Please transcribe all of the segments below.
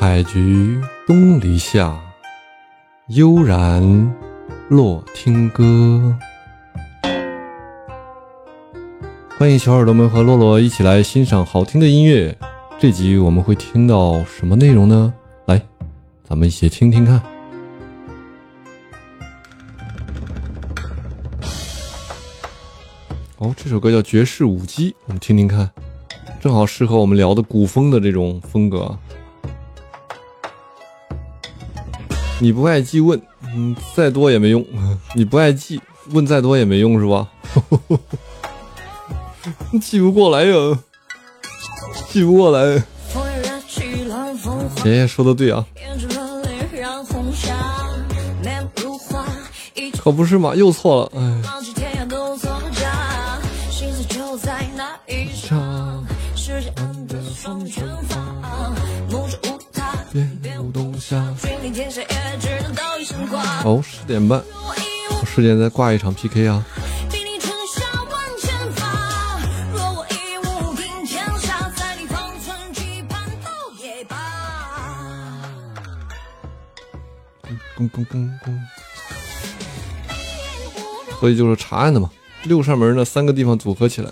采菊东篱下，悠然落听歌。欢迎小耳朵们和洛洛一起来欣赏好听的音乐。这集我们会听到什么内容呢？来，咱们一起听听看。哦，这首歌叫《爵士舞姬》，我们听听看，正好适合我们聊的古风的这种风格。你不爱记问，嗯，再多也没用。你不爱记问，再多也没用，是吧？记不过来呀，记不过来。爷爷说的对啊，可不是嘛，又错了，哎。哦，十点半，我十点再挂一场 PK 啊。所以就是查案的嘛，六扇门呢，三个地方组合起来。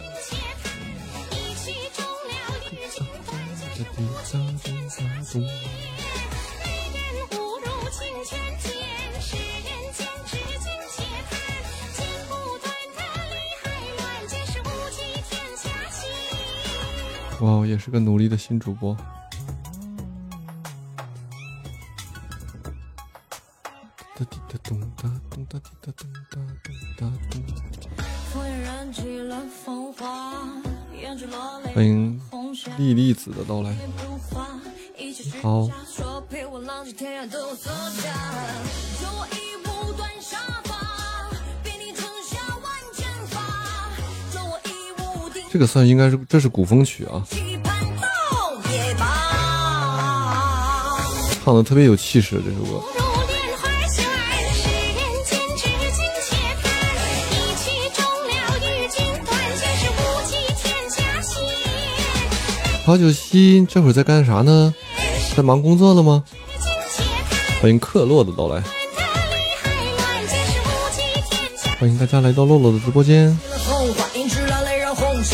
哇，也是个努力的新主播。哒滴哒咚哒咚哒滴哒咚哒咚哒咚。欢迎莉莉子的到来。好。这个算应该是这是古风曲啊，唱的特别有气势这首歌。曹九溪这会儿在干啥呢？在忙工作了吗？欢迎克洛的到来，欢迎大家来到洛洛的直播间。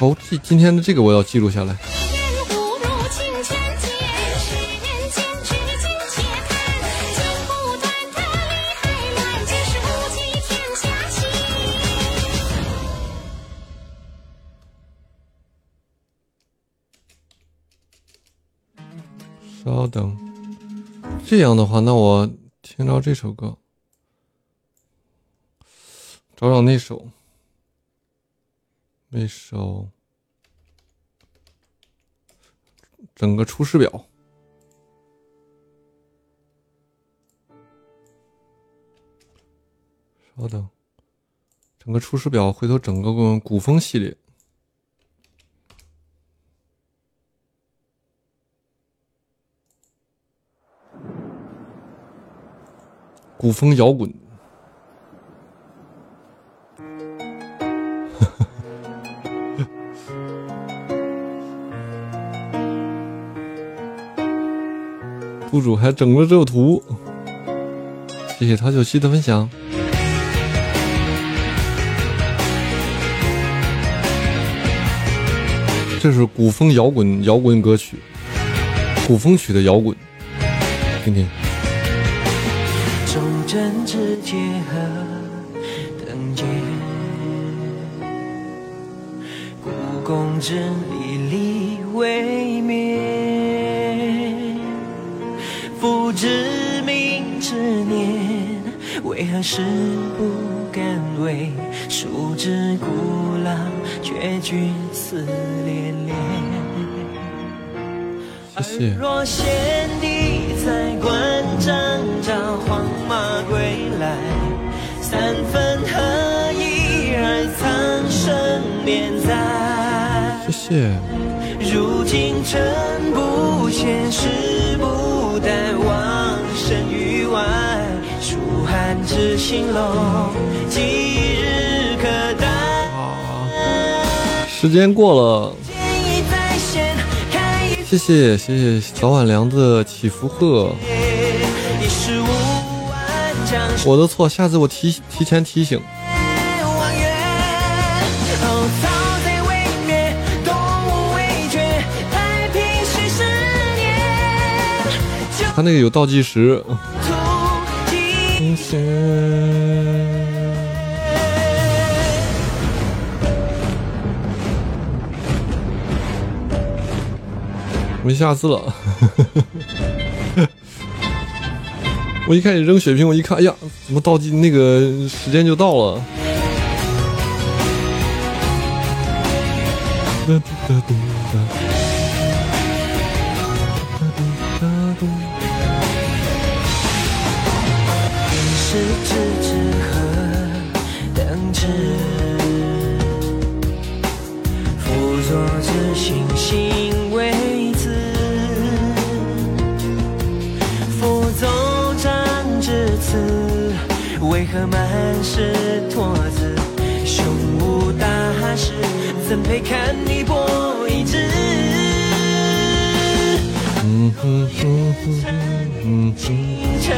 哦，今今天的这个我要记录下来。稍等。这样的话，那我听着这首歌，找找那首，那首，整个《出师表》。稍等，整个《出师表》，回头整个古风系列。古风摇滚，主还整了这个图，谢谢陶九七的分享。这是古风摇滚摇滚歌曲，古风曲的摇滚，听听。针之结合，等间，故宫之离离未灭。父之命之念，为何事不敢为？树之古老，却君思恋恋。谢谢。黄马归来，三分而苍生连在。谢谢。如今尘不显，时不待，往生于外。书汉之兴隆，几日可待？时间过了。谢谢谢谢早晚凉的祈福贺。我的错，下次我提提前提醒。他那个有倒计时。没下次了。我一开始扔血瓶，我一看，哎呀，怎么倒计那个时间就到了？之信心为何满是托子，胸无大志，怎配看你破一枝？清晨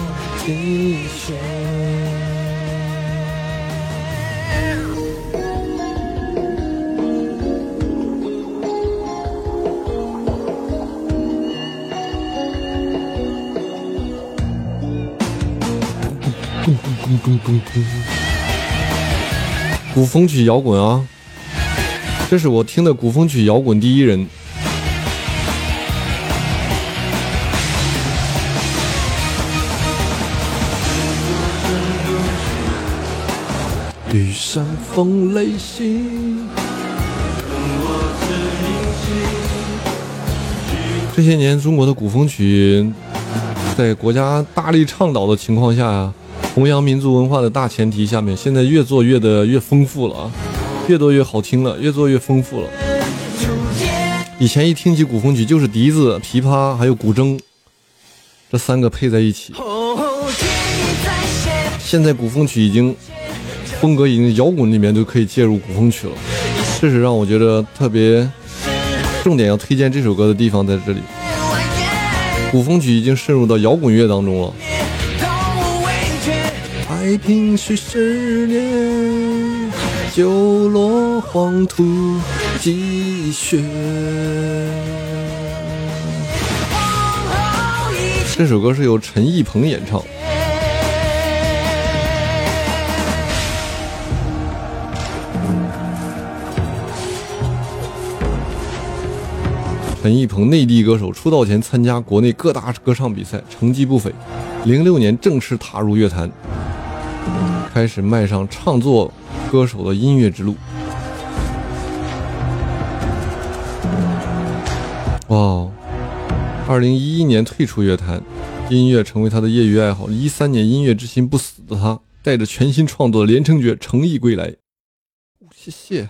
黄土。古风曲摇滚啊，这是我听的古风曲摇滚第一人。雨山风雷行。这些年，中国的古风曲在国家大力倡导的情况下呀，弘扬民族文化的大前提下面，现在越做越的越丰富了啊，越做越好听了，越做越丰富了。以前一听起古风曲，就是笛子、琵琶还有古筝这三个配在一起。现在古风曲已经。风格已经摇滚里面都可以介入古风曲了，这是让我觉得特别重点要推荐这首歌的地方在这里。古风曲已经渗入到摇滚乐当中了。太平须十年，九落黄土积雪。这首歌是由陈奕鹏演唱。陈奕鹏，内地歌手，出道前参加国内各大歌唱比赛，成绩不菲。零六年正式踏入乐坛，开始迈上唱作歌手的音乐之路。哇！二零一一年退出乐坛，音乐成为他的业余爱好。一三年，音乐之心不死的他，带着全新创作的《连城诀》诚意归来。谢谢。